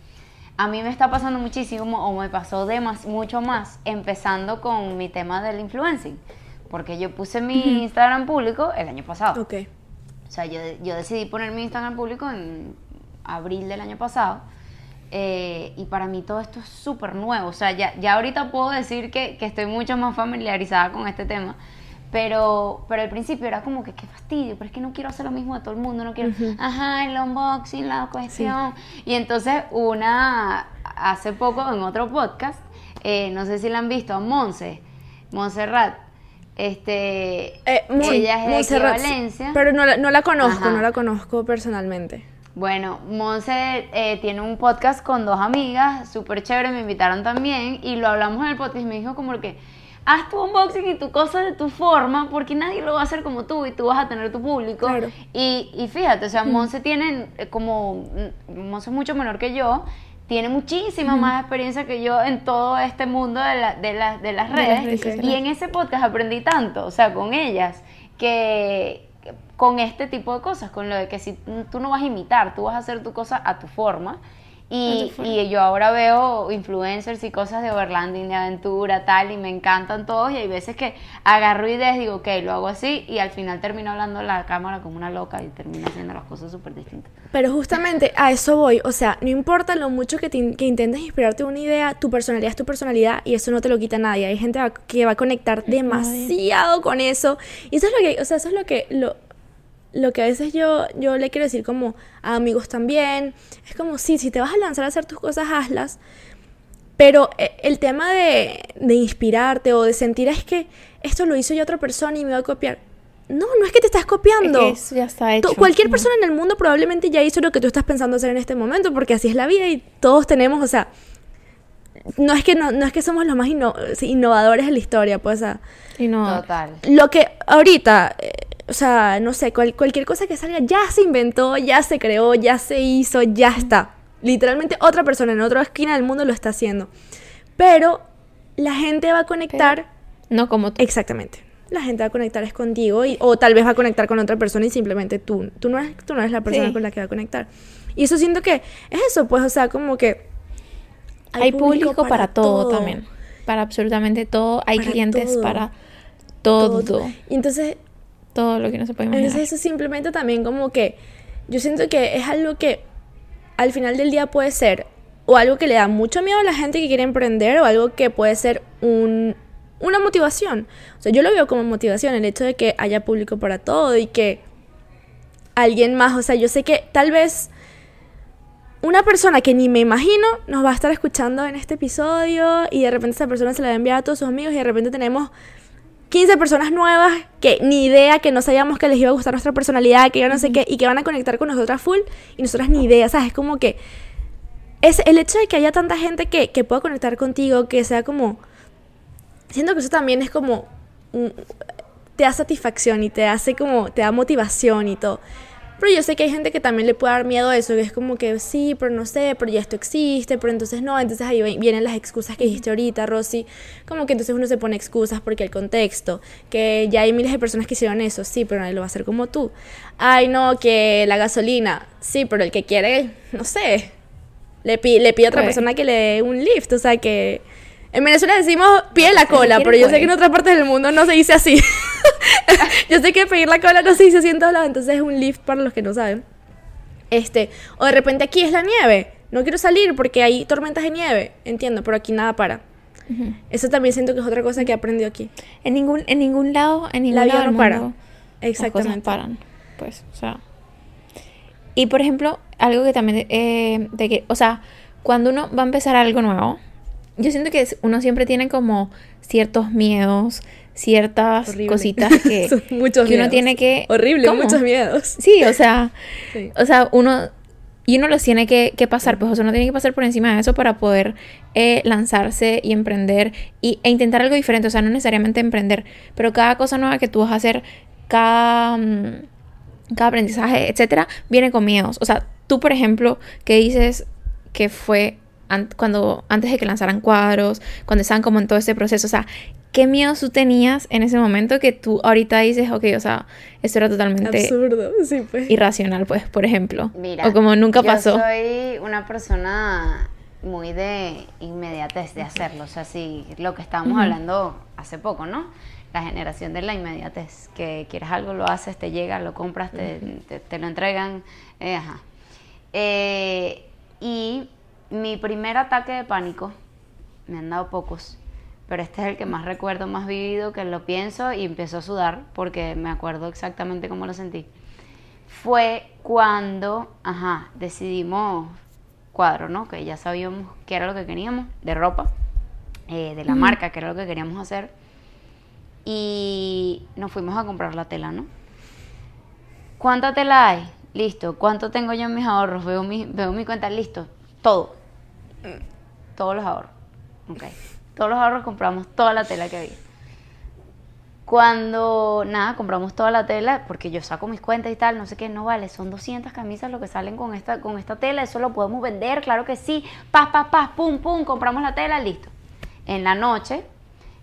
A mí me está pasando muchísimo, o me pasó de más, mucho más, empezando con mi tema del influencing. Porque yo puse mi Instagram público el año pasado. Ok. O sea, yo, yo decidí poner mi Instagram público en abril del año pasado. Eh, y para mí todo esto es súper nuevo. O sea, ya, ya ahorita puedo decir que, que estoy mucho más familiarizada con este tema pero, pero al principio era como que qué fastidio, pero es que no quiero hacer lo mismo de todo el mundo, no quiero, ajá, el unboxing, la cuestión. Y entonces una, hace poco en otro podcast, eh, no sé si la han visto, a Monse, Montserrat, este, eh, ella es de Valencia. Pero no la, no la conozco, no la conozco personalmente. Bueno, Monse eh, tiene un podcast con dos amigas, súper chévere, me invitaron también y lo hablamos en el podcast y me dijo como que haz tu unboxing y tu cosa de tu forma porque nadie lo va a hacer como tú y tú vas a tener tu público. Claro. Y, y fíjate, o sea, Monse tiene eh, como, mm, Monse es mucho menor que yo, tiene muchísima más experiencia que yo en todo este mundo de, la- de, la- de las De las redes. redes y en ese podcast aprendí tanto, o sea, con ellas, que con este tipo de cosas, con lo de que si tú no vas a imitar, tú vas a hacer tu cosa a tu forma. Y, y yo ahora veo influencers y cosas de overlanding, de aventura, tal, y me encantan todos. Y hay veces que agarro ideas digo, ok, lo hago así, y al final termino hablando en la cámara como una loca y termino haciendo las cosas súper distintas. Pero justamente a eso voy, o sea, no importa lo mucho que, te que intentes inspirarte una idea, tu personalidad es tu personalidad y eso no te lo quita nadie. Hay gente que va a conectar demasiado con eso y eso es lo que, o sea, eso es lo que lo, lo que a veces yo yo le quiero decir como a amigos también, es como sí, si te vas a lanzar a hacer tus cosas hazlas, pero eh, el tema de, de inspirarte o de sentir es que esto lo hizo ya otra persona y me va a copiar. No, no es que te estás copiando. Eso ya está hecho. Tú- cualquier Ujú. persona en el mundo probablemente ya hizo lo que tú estás pensando hacer en este momento, porque así es la vida y todos tenemos, o sea, no es que no, no es que somos los más inno- innovadores de la historia, pues, o sea, Y no, Total. lo que ahorita, eh, o sea, no sé, cual- cualquier cosa que salga ya se inventó, ya se creó, ya se hizo, ya está. Literalmente otra persona en otra esquina del mundo lo está haciendo. Pero la gente va a conectar no como tú. Exactamente. La gente va a conectar es contigo y, o tal vez va a conectar con otra persona y simplemente tú, tú, no, eres, tú no eres la persona Sí. con la que va a conectar. Y eso siento que es eso, pues, o sea, como que... Hay, público, para, todo, también. Para absolutamente todo. Hay Para clientes todo. para todo. Todo, Y entonces, lo que no se puede imaginar. entonces eso simplemente también como que... Yo siento que es algo que al final del día puede ser o algo que le da mucho miedo a la gente que quiere emprender o algo que puede ser un, una motivación. O sea, yo lo veo como motivación el hecho de que haya público para todo y que alguien más, o sea, yo sé que tal vez una persona que ni me imagino nos va a estar escuchando en este episodio y de repente esa persona se la va a enviar a todos sus amigos y de repente tenemos 15 personas nuevas que ni idea, que no sabíamos que les iba a gustar nuestra personalidad, que yo no sé qué, y que van a conectar con nosotras full y nosotras ni idea, ¿sabes? Es como que es el hecho de que haya tanta gente que, que pueda conectar contigo, que sea como... Siento que eso también es como... un- te da satisfacción y te hace como... te da motivación y todo. Pero yo sé que hay gente que también le puede dar miedo a eso, que es como que sí, pero no sé, pero ya esto existe, pero entonces no, entonces ahí vi- vienen las excusas que dijiste ahorita, Rosy, como que entonces uno se pone excusas porque el contexto, que ya hay miles de personas que hicieron eso, sí, pero nadie lo va a hacer como tú. Ay, no, que la gasolina, sí, pero el que quiere, no sé, le, pi- le pide a otra Puede. persona que le dé un lift, o sea que... En Venezuela decimos pide la cola, pero yo sé puede. que en otras partes del mundo no se dice así. yo sé que pedir la cola no se dice así en todos lados, entonces es un lift para los que no saben. Este, o de repente aquí es la nieve. No quiero salir porque hay tormentas de nieve, entiendo, pero aquí nada para. Ujú. Eso también siento que es otra cosa que he aprendido aquí. En ningún, en ningún lado, en ningún La vida lado del no para. mundo, las cosas Exactamente. paran. Pues, o sea. Y por ejemplo, algo que también, eh, de que, o sea, cuando uno va a empezar algo nuevo, yo siento que uno siempre tiene como ciertos miedos, ciertas Horrible. cositas que, muchos que uno miedos. tiene que... Horrible, ¿Cómo? muchos miedos. Sí, o sea, Sí. o sea, uno y uno los tiene que, que pasar, pues o sea, uno tiene que pasar por encima de eso para poder eh, lanzarse y emprender y, e intentar algo diferente, o sea, no necesariamente emprender, pero cada cosa nueva que tú vas a hacer, cada, mm, cada aprendizaje, etcétera, viene con miedos. O sea, tú, por ejemplo, que dices que fue an- cuando antes de que lanzaran cuadros, cuando estaban como en todo este proceso, o sea, ¿qué miedos tú tenías en ese momento que tú ahorita dices, ok, o sea, esto era totalmente Absurdo, sí, pues. irracional, pues, por ejemplo. Mira, o como nunca yo pasó. soy una persona muy de inmediatez de hacerlo. O sea, sí, lo que estábamos Ujú. hablando hace poco, ¿no? La generación de la inmediatez. Que quieres algo, lo haces, te llega, lo compras, te, te- te lo entregan. eh, ajá. Eh, y mi primer ataque de pánico, me han dado pocos, pero este es el que más recuerdo, más vivido, que lo pienso y empiezo a sudar porque me acuerdo exactamente cómo lo sentí fue cuando, ajá, decidimos cuadro, ¿no? Que ya sabíamos qué era lo que queríamos, de ropa, eh, de la marca, que era lo que queríamos hacer. Y nos fuimos a comprar la tela, ¿no? ¿Cuánta tela hay? listo. ¿Cuánto tengo yo en mis ahorros? Veo mi, veo mi cuenta, listo. Todo. Todos los ahorros. Ok. Todos los ahorros compramos toda la tela que había. Cuando, nada, compramos toda la tela, porque yo saco mis cuentas y tal, no sé qué, no vale, son 200 camisas lo que salen con esta, con esta tela, eso lo podemos vender, claro que sí, paz, paz, paz, pum, pum, compramos la tela, listo. En la noche,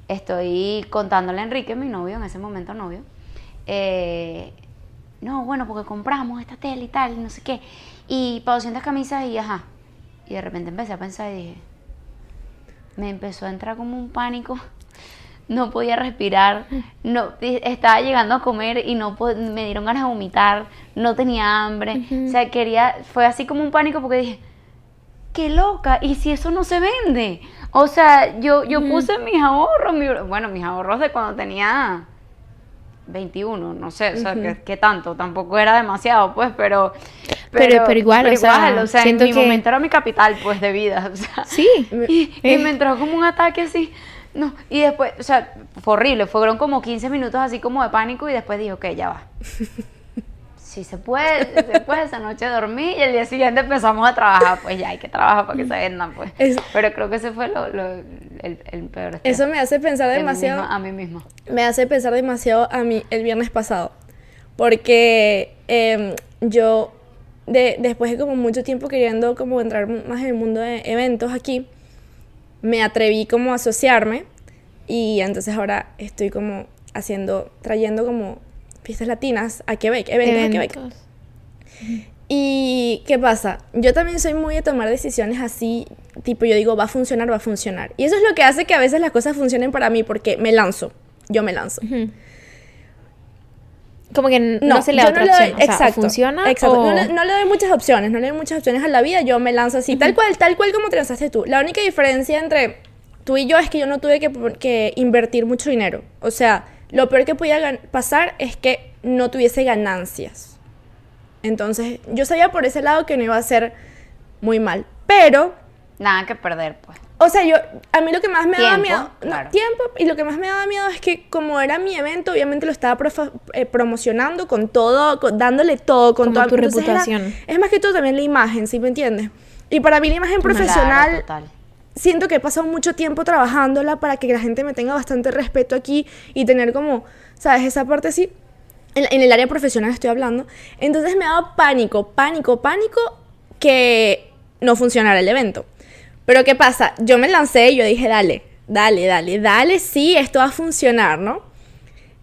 estoy contándole a Enrique, mi novio, en ese momento novio, eh, no, bueno, porque compramos esta tela y tal, no sé qué, y para 200 camisas y ajá. Y de repente empecé a pensar y dije, me empezó a entrar como un pánico. No podía respirar, no estaba llegando a comer y no me dieron ganas de vomitar, no tenía hambre, o sea, quería, fue así como un pánico porque dije, qué loca, y si eso no se vende, o sea, yo, yo puse mis ahorros, bueno, mis ahorros de cuando tenía 21, no sé, o sea, ¿qué, tanto, tampoco era demasiado, pues, pero... Pero, pero, igual, o, sea, o sea, en mi momento era mi capital, pues, de vida, o sea, sí. Y, y me entró como un ataque así, no, y después, o sea, fue horrible, fueron como 15 minutos así como de pánico y después dije, ok, ya va. Si se puede, después esa noche dormí y el día siguiente empezamos a trabajar, pues ya hay que trabajar para que se vendan, pues. Pero creo que ese fue lo, el, peor. Eso me hace pensar demasiado. a mí misma. Me hace pensar demasiado a mí el viernes pasado. Porque em, yo, de, después de como mucho tiempo queriendo como entrar más en el mundo de eventos aquí, me atreví como a asociarme y entonces ahora estoy como haciendo, trayendo como fiestas latinas a Quebec, eventos, a Quebec. ¿Y qué pasa? Yo también soy muy de tomar decisiones así, tipo yo digo, va a funcionar, va a funcionar. Y eso es lo que hace que a veces las cosas funcionen para mí porque me lanzo, yo me lanzo. Como que no, se le da otra opción. exacto, funciona. Exacto. No, le, doy muchas opciones, no le doy muchas opciones a la vida, yo me lanzo así, tal cual, tal cual como te lanzaste tú. La única diferencia entre tú y yo es que yo no tuve que, que invertir mucho dinero. O sea, lo peor que podía pasar es que no tuviese ganancias. Entonces, yo sabía por ese lado que no iba a ser muy mal. Pero. Nada que perder, pues. O sea, yo, a mí lo que más me daba miedo, tiempo, y lo que más me daba miedo es que como era mi evento, obviamente lo estaba eh, promocionando con todo, dándole todo, con toda tu reputación. es más que todo también la imagen, ¿sí me entiendes? Y para mí la imagen profesional, siento que he pasado mucho tiempo trabajándola para que la gente me tenga bastante respeto aquí y tener como, ¿sabes? Esa parte así, en, en el área profesional estoy hablando. Entonces me daba pánico, pánico, pánico que no funcionara el evento. Pero ¿qué pasa? Yo me lancé y yo dije, dale, dale, dale, dale, sí, esto va a funcionar, ¿no?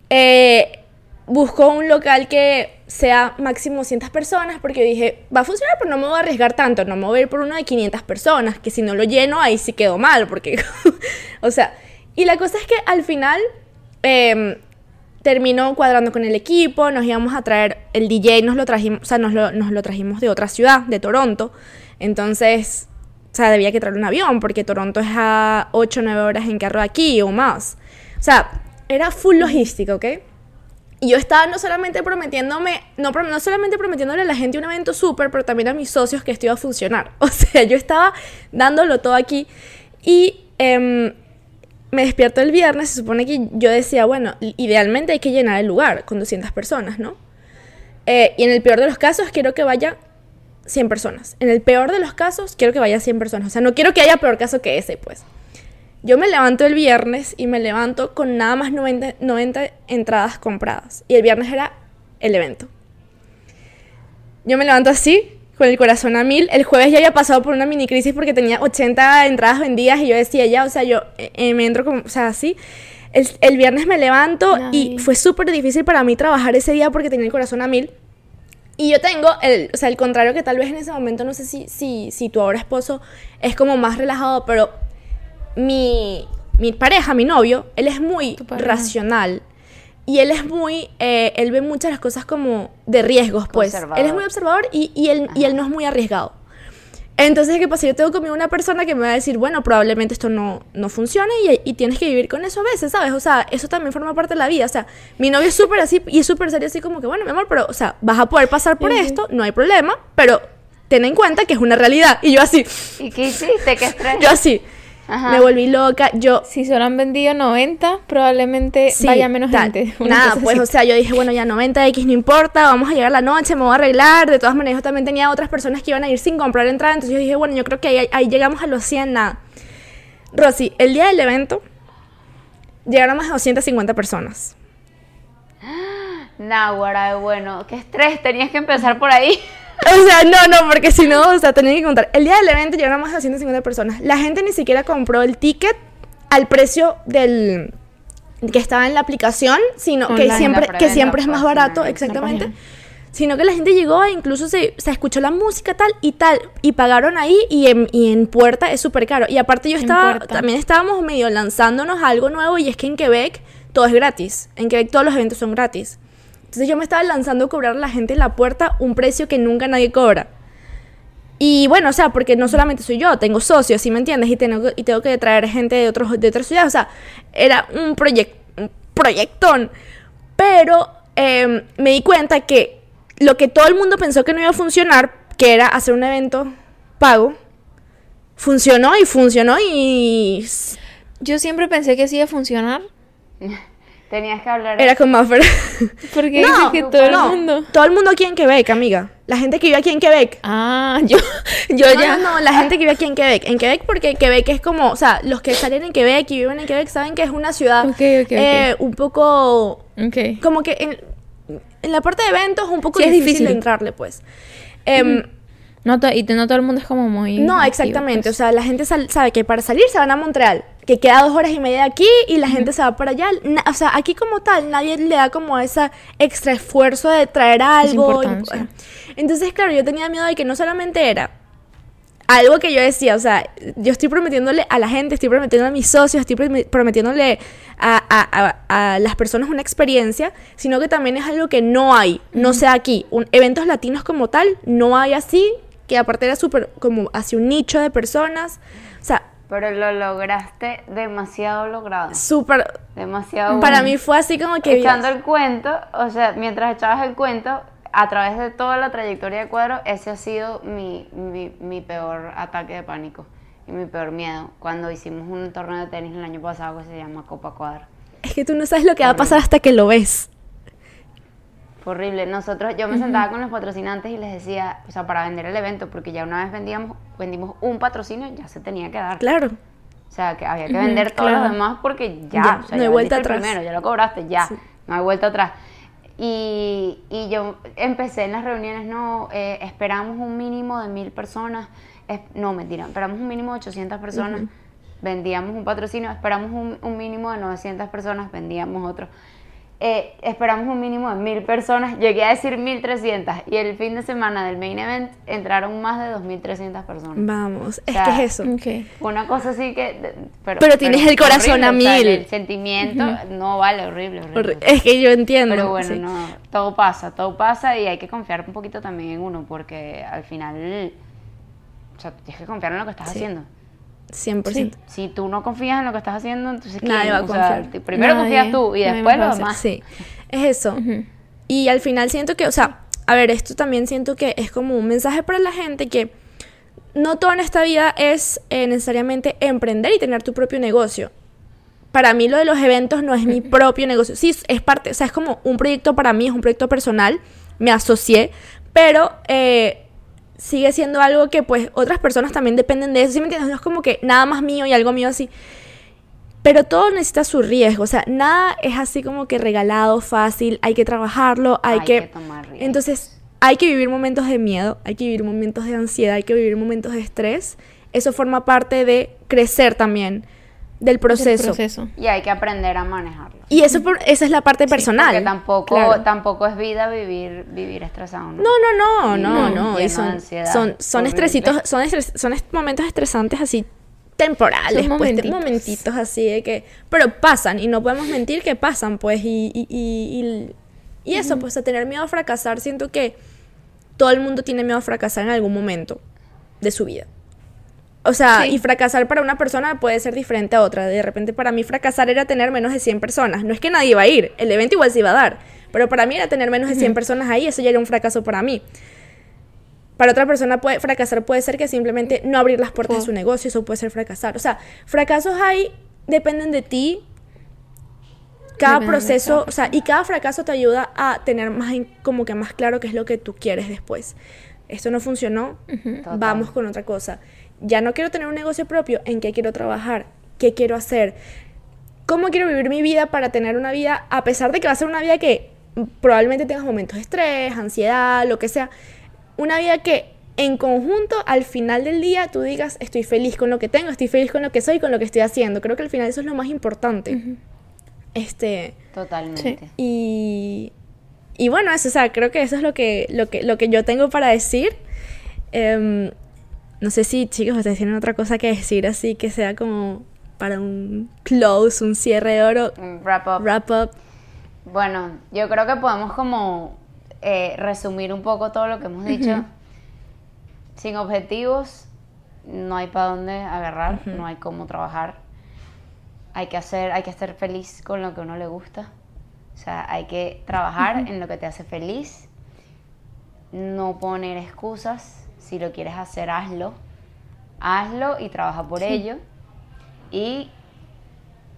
Eh, busco un local que sea máximo 200 personas porque dije, va a funcionar, pero no me voy a arriesgar tanto, no me voy a ir por uno de 500 personas, que si no lo lleno ahí sí quedo mal, porque, o sea, y la cosa es que al final em, terminó cuadrando con el equipo, nos íbamos a traer el DJ, nos lo trajimos, o sea, nos lo, nos lo trajimos de otra ciudad, de Toronto, entonces o sea, debía que traer un avión porque Toronto es a 8 o 9 horas en carro de aquí o más. O sea, era full logística, ¿ok? Y yo estaba no solamente prometiéndome, no, no solamente prometiéndole a la gente un evento súper, pero también a mis socios que esto iba a funcionar. O sea, yo estaba dándolo todo aquí. Y em, me despierto el viernes, se supone que yo decía, bueno, idealmente hay que llenar el lugar con 200 personas, ¿no? Eh, y en el peor de los casos quiero que vaya 100 personas. En el peor de los casos, quiero que vaya 100 personas. O sea, no quiero que haya peor caso que ese, pues. Yo me levanto el viernes y me levanto con nada más 90, 90 entradas compradas. Y el viernes era el evento. Yo me levanto así, con el corazón a mil. El jueves ya había pasado por una mini crisis porque tenía 80 entradas vendidas y yo decía ya, o sea, yo eh, eh, me entro como, o sea, así. El, el viernes me levanto y fue súper difícil para mí trabajar ese día porque tenía el corazón a mil. Y yo tengo, el, o sea, el contrario que tal vez en ese momento, no sé si, si, si tu ahora esposo es como más relajado, pero mi, mi pareja, mi novio, él es muy racional. Y él es muy, eh, él ve muchas las cosas como de riesgos, pues. Él es muy observador y, y, él, y él no es muy arriesgado. Entonces, ¿qué pasa? Yo tengo conmigo una persona que me va a decir, bueno, probablemente esto no, no funcione y, y, tienes que vivir con eso a veces, ¿sabes? O sea, eso también forma parte de la vida. O sea, mi novio es súper así y es súper serio, así como que, bueno, mi amor, pero, o sea, vas a poder pasar por esto, no hay problema, pero ten en cuenta que es una realidad. Y yo así. ¿Y qué hiciste? ¿Qué estrés? Yo así. Ajá. me volví loca. Yo Si solo han vendido 90, probablemente Sí, vaya menos tal. gente. Nada, pues, así. o sea, yo dije, bueno, ya 90X no importa, vamos a llegar la noche, me voy a arreglar. De todas maneras, yo también tenía otras personas que iban a ir sin comprar entrada, entonces yo dije, bueno, yo creo que ahí, ahí llegamos a los 100, nada. Rosy, el día del evento llegaron más de 250 personas. Náguara, bueno, qué estrés, tenías que empezar por ahí. O sea, no, no, porque si no, o sea, tenía que contar. El día del evento llegaron más de 250 personas. La gente ni siquiera compró el ticket al precio del que estaba en la aplicación, sino Online, que siempre, que siempre es más pues, barato, exactamente. Sino que la gente llegó e incluso se, se escuchó la música tal y tal, y pagaron ahí y en, y en puerta es súper caro. Y aparte yo estaba, también estábamos medio lanzándonos a algo nuevo y es que en Quebec todo es gratis. En Quebec todos los eventos son gratis. Entonces yo me estaba lanzando a cobrar a la gente en la puerta un precio que nunca nadie cobra. Y bueno, o sea, porque no solamente soy yo, tengo socios, ¿sí me entiendes? Y tengo, que- y tengo que traer gente de, otros, de otras ciudades. O sea, era un, proyec- un proyectón. Pero eh, me di cuenta que lo que todo el mundo pensó que no iba a funcionar, que era hacer un evento pago, funcionó y funcionó y Yo siempre pensé que sí iba a funcionar. Tenías que hablar. era con Maffer. Porque dice que todo el no, mundo. todo el mundo aquí en Quebec, amiga. La gente que vive aquí en Quebec. Ah, yo, yo No, ya. no, no, la gente que vive aquí en Quebec. En Quebec porque Quebec es como, o sea, los que salen en Quebec y viven en Quebec saben que es una ciudad Ok, ok, ok. eh, un poco, Ok. como que en, en la parte de eventos un poco Sí, es difícil, difícil. entrarle, pues. Em, No to- y no todo el mundo es como muy. no, activo, exactamente. pues. O sea, la gente sal- sabe que para salir se van a Montreal, que queda dos horas y media aquí y la gente se va para allá. Na- o sea, aquí como tal, nadie le da como ese extra esfuerzo de traer algo. entonces, claro, yo tenía miedo de que no solamente era algo que yo decía, o sea, yo estoy prometiéndole a la gente, estoy prometiendo a mis socios, estoy prom- prometiéndole a, a- a- a las personas una experiencia, sino que también es algo que no hay, no sé aquí. Un, eventos latinos como tal, no hay así, que aparte era súper como hacia un nicho de personas, o sea, Pero lo lograste demasiado logrado. súper... Demasiado Para bueno. mí fue así como que... Echando el cuento, o sea, mientras echabas el cuento, a través de toda la trayectoria de cuadro, ese ha sido mi, mi, mi peor ataque de pánico y mi peor miedo. Cuando hicimos un torneo de tenis el año pasado que se llama Copa Cuadro. Es que tú no sabes lo que va a pasar hasta que lo ves. Fue horrible. Nosotros, yo me sentaba con los patrocinantes y les decía, o sea, para vender el evento, porque ya una vez vendíamos, vendimos un patrocinio, ya se tenía que dar. Claro. O sea, que había que vender todos claro. los demás porque ya, Ya, o sea, no hay ya vuelta atrás. Primero, ya lo cobraste, ya, Sí. no hay vuelta atrás. Y, y yo empecé en las reuniones, no, eh, esperamos un mínimo de mil personas, es- no, mentira, esperamos un mínimo de 800 personas, vendíamos un patrocinio, esperamos un, un mínimo de 900 personas, vendíamos otro. Eh, esperamos un mínimo de mil personas, llegué a decir 1300 y el fin de semana del main event entraron más de 2300 personas. Vamos, es sea, que es eso. Una cosa así que... de- Pero, Pero tienes el corazón a horrible, o sea, mil. el sentimiento no vale, horrible, horrible. Es que yo entiendo. Pero bueno, sí. no, todo pasa, todo pasa y hay que confiar un poquito también en uno porque al final, o sea, tienes que confiar en lo que estás Sí. haciendo. 100%. Si tú no confías en lo que estás haciendo, entonces ¿quién? Nadie va a O sea, confiar. primero Nadie. confías tú y después los demás. Sí, es eso. Y al final siento que, o sea, a ver, esto también siento que es como un mensaje para la gente que no todo en esta vida es eh, necesariamente emprender y tener tu propio negocio. Para mí lo de los eventos no es mi propio negocio. Sí, es parte, o sea, es como un proyecto para mí, es un proyecto personal, me asocié, pero eh, sigue siendo algo que pues otras personas también dependen de eso, ¿sí me entiendes? No es como que nada más mío y algo mío así. Pero todo necesita su riesgo, o sea, nada es así como que regalado, fácil, hay que trabajarlo, hay, Hay que... que tomar riesgo. Entonces, hay que vivir momentos de miedo, hay que vivir momentos de ansiedad, hay que vivir momentos de estrés. Eso forma parte de crecer también del proceso. proceso. Y hay que aprender a manejarlo. Y eso por- esa es la parte personal. Porque tampoco, Claro. tampoco es vida vivir, vivir estresado, ¿no? No, no, no, no, no, no. y son, ansiedad, son, estresitos, son, estres- son est- momentos estresantes así temporales, Son pues, momentitos. momentitos así de que, pero pasan y no podemos mentir que pasan, pues, y, y, y, y- y eso, pues, a tener miedo a fracasar, siento que todo el mundo tiene miedo a fracasar en algún momento de su vida. O sea, Sí. y fracasar para una persona puede ser diferente a otra. De repente para mí fracasar era tener menos de 100 personas. No es que nadie iba a ir, el evento igual se iba a dar. Pero para mí era tener menos de 100 personas ahí, eso ya era un fracaso para mí. Para otra persona puede fracasar puede ser que simplemente no abrir las puertas de su negocio, eso puede ser fracasar. O sea, fracasos hay dependen de ti. Cada Dependen proceso, cada o sea, y cada fracaso te ayuda a tener más como que más claro qué es lo que tú quieres después. Esto no funcionó, vamos con otra cosa. Ya no quiero tener un negocio propio, ¿en qué quiero trabajar? ¿Qué quiero hacer? ¿Cómo quiero vivir mi vida para tener una vida, a pesar de que va a ser una vida que probablemente tengas momentos de estrés, ansiedad, lo que sea, una vida que en conjunto al final del día tú digas estoy feliz con lo que tengo, estoy feliz con lo que soy, con lo que estoy haciendo. Creo que al final eso es lo más importante. Este, Totalmente. y, y bueno, eso, o sea, creo que eso es lo que, lo que, lo que yo tengo para decir. Em, no sé si, chicos, ustedes tienen otra cosa que decir así que sea como para un close, un cierre de oro, Un Wrap up. wrap up. Bueno, yo creo que podemos como eh, resumir un poco todo lo que hemos dicho. Sin objetivos no hay para dónde agarrar, no hay cómo trabajar. Hay que hacer, hay que estar feliz con lo que a uno le gusta. O sea, hay que trabajar en lo que te hace feliz. No poner excusas. Si lo quieres hacer, hazlo. Hazlo y trabaja por ello. Y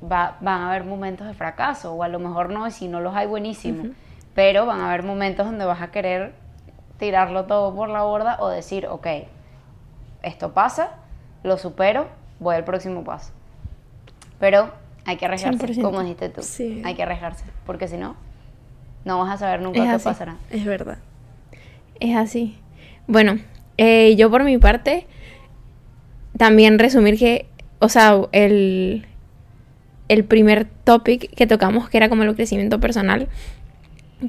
va- van a haber momentos de fracaso, o a lo mejor no, y si no los hay, buenísimo. Pero van a haber momentos donde vas a querer tirarlo todo por la borda o decir, ok, esto pasa, lo supero, voy al próximo paso. Pero hay que arriesgarse, 100%. como dijiste tú. Sí. Hay que arriesgarse, porque si no, no vas a saber nunca Es qué así. pasará. Es verdad. Es así. Bueno, eh, yo por mi parte, también resumir que, o sea, el, el primer topic que tocamos, que era como el crecimiento personal,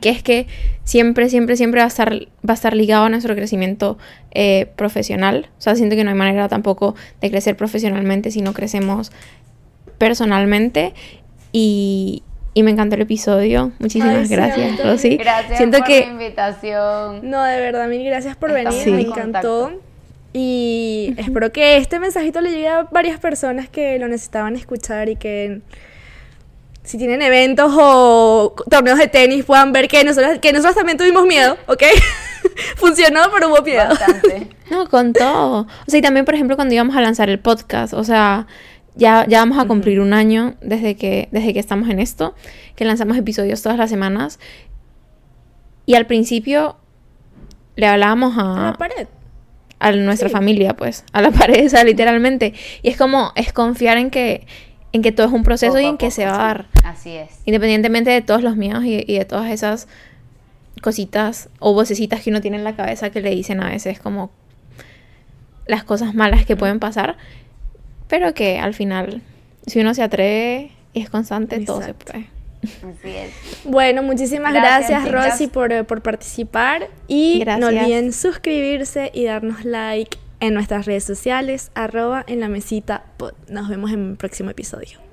que es que siempre, siempre, siempre va a estar, va a estar ligado a nuestro crecimiento eh, profesional. O sea, siento que no hay manera tampoco de crecer profesionalmente si no crecemos personalmente. Y, y me encantó el episodio. Muchísimas Ay, sí, gracias. Rosy. Gracias Siento por que la invitación. No, de verdad, mil gracias por Estamos venir, me en encantó. contacto. Y espero que este mensajito le llegue a varias personas que lo necesitaban escuchar y que si tienen eventos o torneos de tenis puedan ver que nosotros, que nosotros también tuvimos miedo, ¿ok? Funcionó, pero hubo miedo. Bastante. No, con todo. O sea, y también, por ejemplo, cuando íbamos a lanzar el podcast, o sea, ya, ya vamos a cumplir un año desde que, desde que estamos en esto, que lanzamos episodios todas las semanas. Y al principio le hablábamos A la a, pared. a nuestra Sí. familia, pues, a la pared, o sea, literalmente. Y es como, es confiar en que, en que todo es un proceso Poco y en que poco, se va a sí. dar. Así es. Independientemente de todos los miedos y, y de todas esas cositas o vocecitas que uno tiene en la cabeza que le dicen a veces como las cosas malas que pueden pasar, pero que al final, si uno se atreve y es constante, todo se puede. Así es. Bueno, muchísimas Gracias, gracias. Rosy, por, por participar. Y no olviden suscribirse y darnos like en nuestras redes sociales, arroba en la mesita pod. Nos vemos en un próximo episodio.